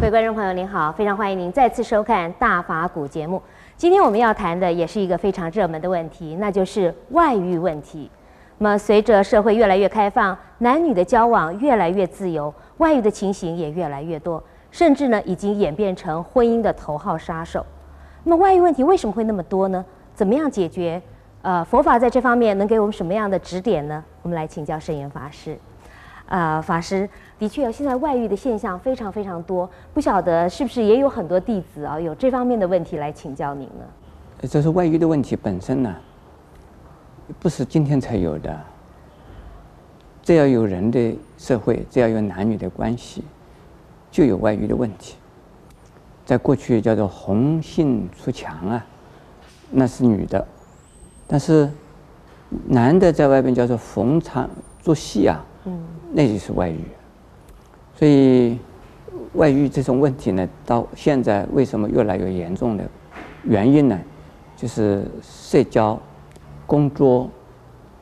各位观众朋友您好，非常欢迎您再次收看《大法古》节目。今天我们要谈的也是一个非常热门的问题，那就是外遇问题。那么随着社会越来越开放，男女的交往越来越自由，外遇的情形也越来越多，甚至呢已经演变成婚姻的头号杀手。那么外遇问题为什么会那么多呢？怎么样解决？呃，佛法在这方面能给我们什么样的指点呢？我们来请教圣严法师。啊、呃，法师，的确，现在外遇的现象非常非常多，不晓得是不是也有很多弟子啊有这方面的问题来请教您呢？这是外遇的问题本身呢，不是今天才有的。只要有人的社会，只要有男女的关系，就有外遇的问题。在过去叫做红杏出墙啊，那是女的，但是男的在外边叫做逢场作戏啊。嗯，那就是外遇，所以外遇这种问题呢，到现在为什么越来越严重的原因呢？就是社交、工作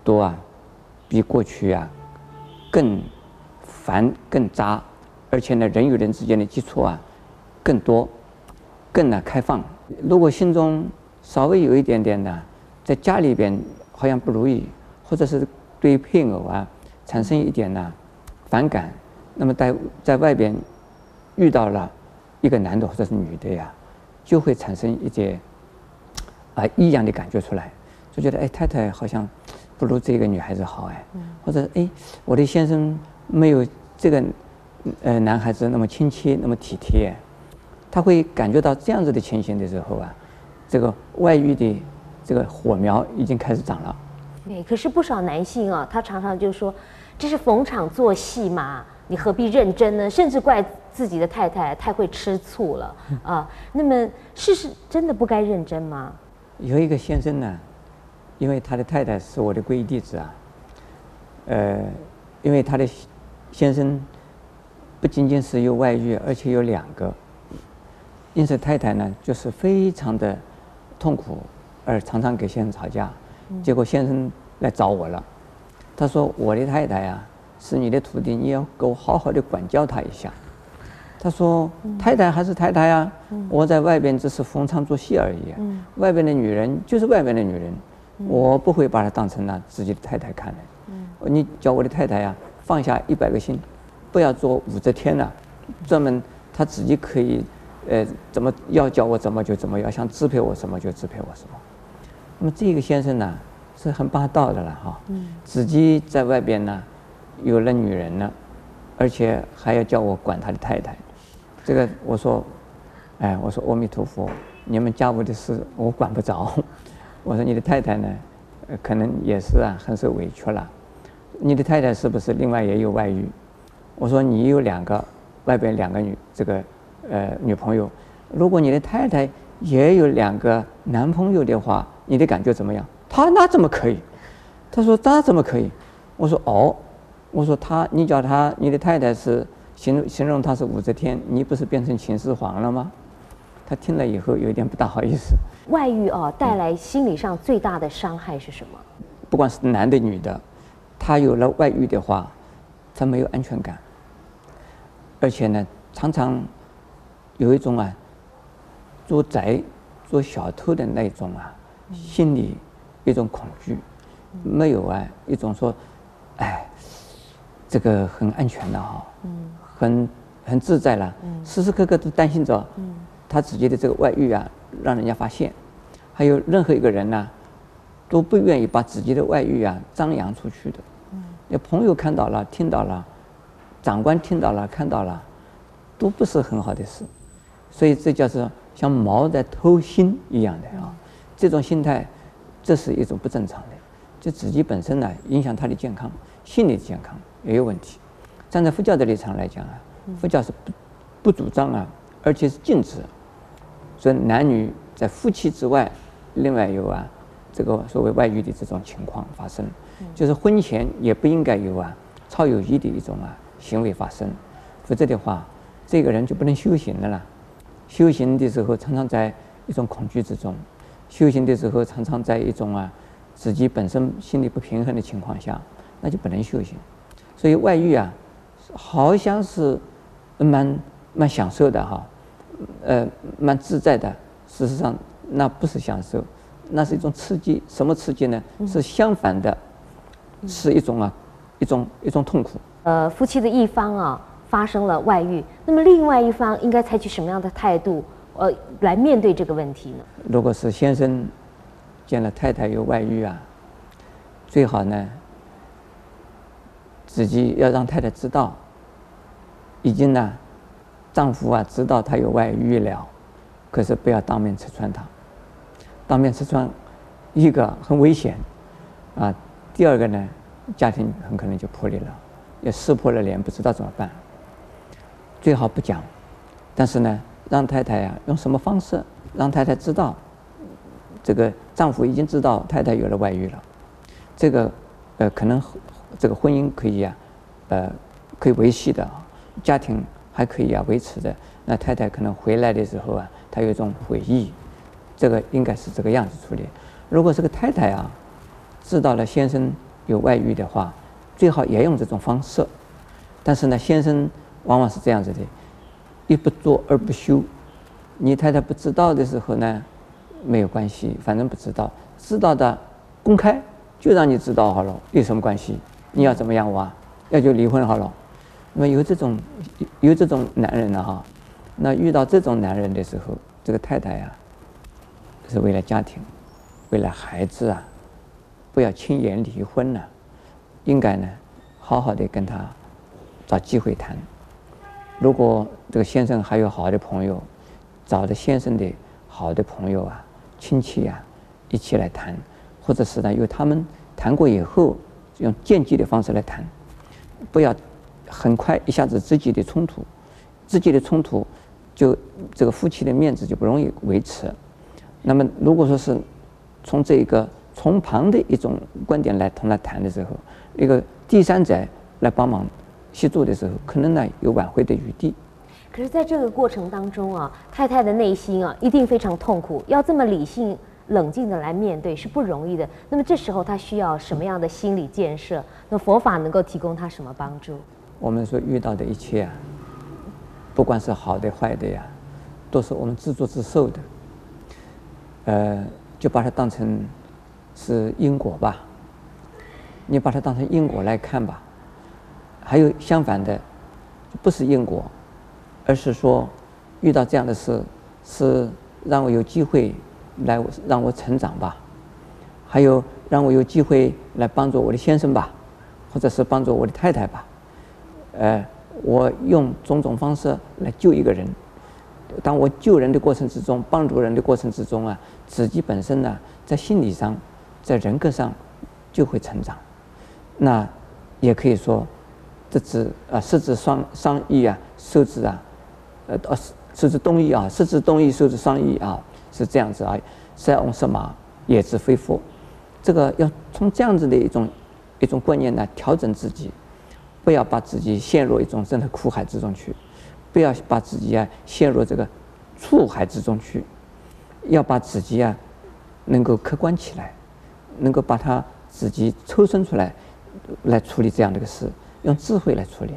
都啊，比过去啊更繁更杂，而且呢，人与人之间的接触啊更多、更呢开放。如果心中稍微有一点点的，在家里边好像不如意，或者是对配偶啊。产生一点呢反感，那么在在外边遇到了一个男的或者是女的呀，就会产生一些啊异样的感觉出来，就觉得哎太太好像不如这个女孩子好哎，或者哎我的先生没有这个呃男孩子那么亲切那么体贴，他会感觉到这样子的情形的时候啊，这个外遇的这个火苗已经开始长了。对，可是不少男性啊，他常常就说。这是逢场作戏嘛？你何必认真呢？甚至怪自己的太太太会吃醋了啊！那么事实真的不该认真吗？有一个先生呢，因为他的太太是我的皈依弟子啊，呃，因为他的先生不仅仅是有外遇，而且有两个，因此太太呢就是非常的痛苦，而常常跟先生吵架，结果先生来找我了。他说：“我的太太呀，是你的徒弟，你要给我好好的管教她一下。”他说：“太太还是太太呀，我在外边只是逢场作戏而已。外边的女人就是外边的女人，我不会把她当成那自己的太太看的。你叫我的太太呀，放下一百个心，不要做武则天了，专门她自己可以，呃，怎么要叫我怎么就怎么，要想支配我什么就支配我什么。那么这个先生呢？”是很霸道的了哈，自己在外边呢，有了女人了，而且还要叫我管他的太太，这个我说，哎，我说阿弥陀佛，你们家务的事我管不着，我说你的太太呢，可能也是啊，很受委屈了，你的太太是不是另外也有外遇？我说你有两个外边两个女这个呃女朋友，如果你的太太也有两个男朋友的话，你的感觉怎么样？他那怎么可以？他说那怎么可以？我说哦，我说他，你叫他，你的太太是形容形容他是武则天，你不是变成秦始皇了吗？他听了以后有点不大好意思。外遇哦，带来心理上最大的伤害是什么？不管是男的女的，他有了外遇的话，他没有安全感，而且呢，常常有一种啊，做贼、做小偷的那种啊，心里。一种恐惧，没有啊，一种说，哎，这个很安全的哈，很很自在了，时时刻刻都担心着，他自己的这个外遇啊，让人家发现，还有任何一个人呢，都不愿意把自己的外遇啊张扬出去的，那朋友看到了，听到了，长官听到了，看到了，都不是很好的事，所以这叫做像猫在偷腥一样的啊，这种心态。这是一种不正常的，就自己本身呢，影响他的健康，心理健康也有问题。站在佛教的立场来讲啊，佛教是不不主张啊，而且是禁止，所以男女在夫妻之外，另外有啊这个所谓外遇的这种情况发生，就是婚前也不应该有啊超友谊的一种啊行为发生，否则的话，这个人就不能修行了啦。修行的时候常常在一种恐惧之中。修行的时候，常常在一种啊，自己本身心理不平衡的情况下，那就不能修行。所以外遇啊，好像是蛮蛮享受的哈，呃，蛮自在的。事实上，那不是享受，那是一种刺激。什么刺激呢？是相反的，是一种啊，一种一种痛苦。呃，夫妻的一方啊发生了外遇，那么另外一方应该采取什么样的态度，呃，来面对这个问题呢？如果是先生见了太太有外遇啊，最好呢，自己要让太太知道，已经呢，丈夫啊知道他有外遇了，可是不要当面拆穿他，当面拆穿，一个很危险，啊，第二个呢，家庭很可能就破裂了，也撕破了脸，不知道怎么办。最好不讲，但是呢，让太太呀、用什么方式让太太知道，这个丈夫已经知道太太有了外遇了，这个呃可能这个婚姻可以呀、啊，呃可以维系的，家庭还可以啊维持的。那太太可能回来的时候啊，她有一种悔意，这个应该是这个样子处理。如果这个太太啊，知道了先生有外遇的话，最好也用这种方式。但是呢，先生往往是这样子的，一不做二不休。你太太不知道的时候呢，没有关系，反正不知道。知道的公开就让你知道好了，有什么关系？你要怎么样我啊？要就离婚好了。那么有这种有这种男人呢哈，那遇到这种男人的时候，这个太太呀，是为了家庭，为了孩子啊，不要轻言离婚了，应该呢，好好的跟他找机会谈。如果这个先生还有好的朋友，找的先生的好的朋友啊、亲戚、啊，一起来谈，或者是呢，由他们谈过以后，用间接的方式来谈，不要很快一下子直接的冲突，直接的冲突就这个夫妻的面子就不容易维持。那么，如果说是从这个从旁的一种观点来同他谈的时候，一个第三者来帮忙协助的时候，可能呢有挽回的余地。可是，在这个过程当中啊，太太的内心啊，一定非常痛苦。要这么理性、冷静的来面对是不容易的。那么，这时候她需要什么样的心理建设？那佛法能够提供她什么帮助？我们所遇到的一切啊，不管是好的坏的呀，都是我们自作自受的。呃，就把它当成是因果吧。你把它当成因果来看吧。还有相反的，不是因果。而是说，遇到这样的事，是让我有机会来让我成长吧，还有让我有机会来帮助我的先生吧，或者是帮助我的太太吧。呃，我用种种方式来救一个人。当我救人的过程之中，帮助人的过程之中啊，自己本身呢，在心理上，在人格上就会成长。那也可以说，这只啊，失之双双翼啊，受之啊。呃，呃，失之东夷啊，失之东夷，受之双翼啊，是这样子啊。塞翁失马，焉知非福。这个要从这样子的一种一种观念来调整自己，不要把自己陷入一种真的苦海之中去，不要把自己啊陷入这个醋海之中去，要把自己啊能够客观起来，能够把它自己抽身出来，来处理这样的一个事，用智慧来处理。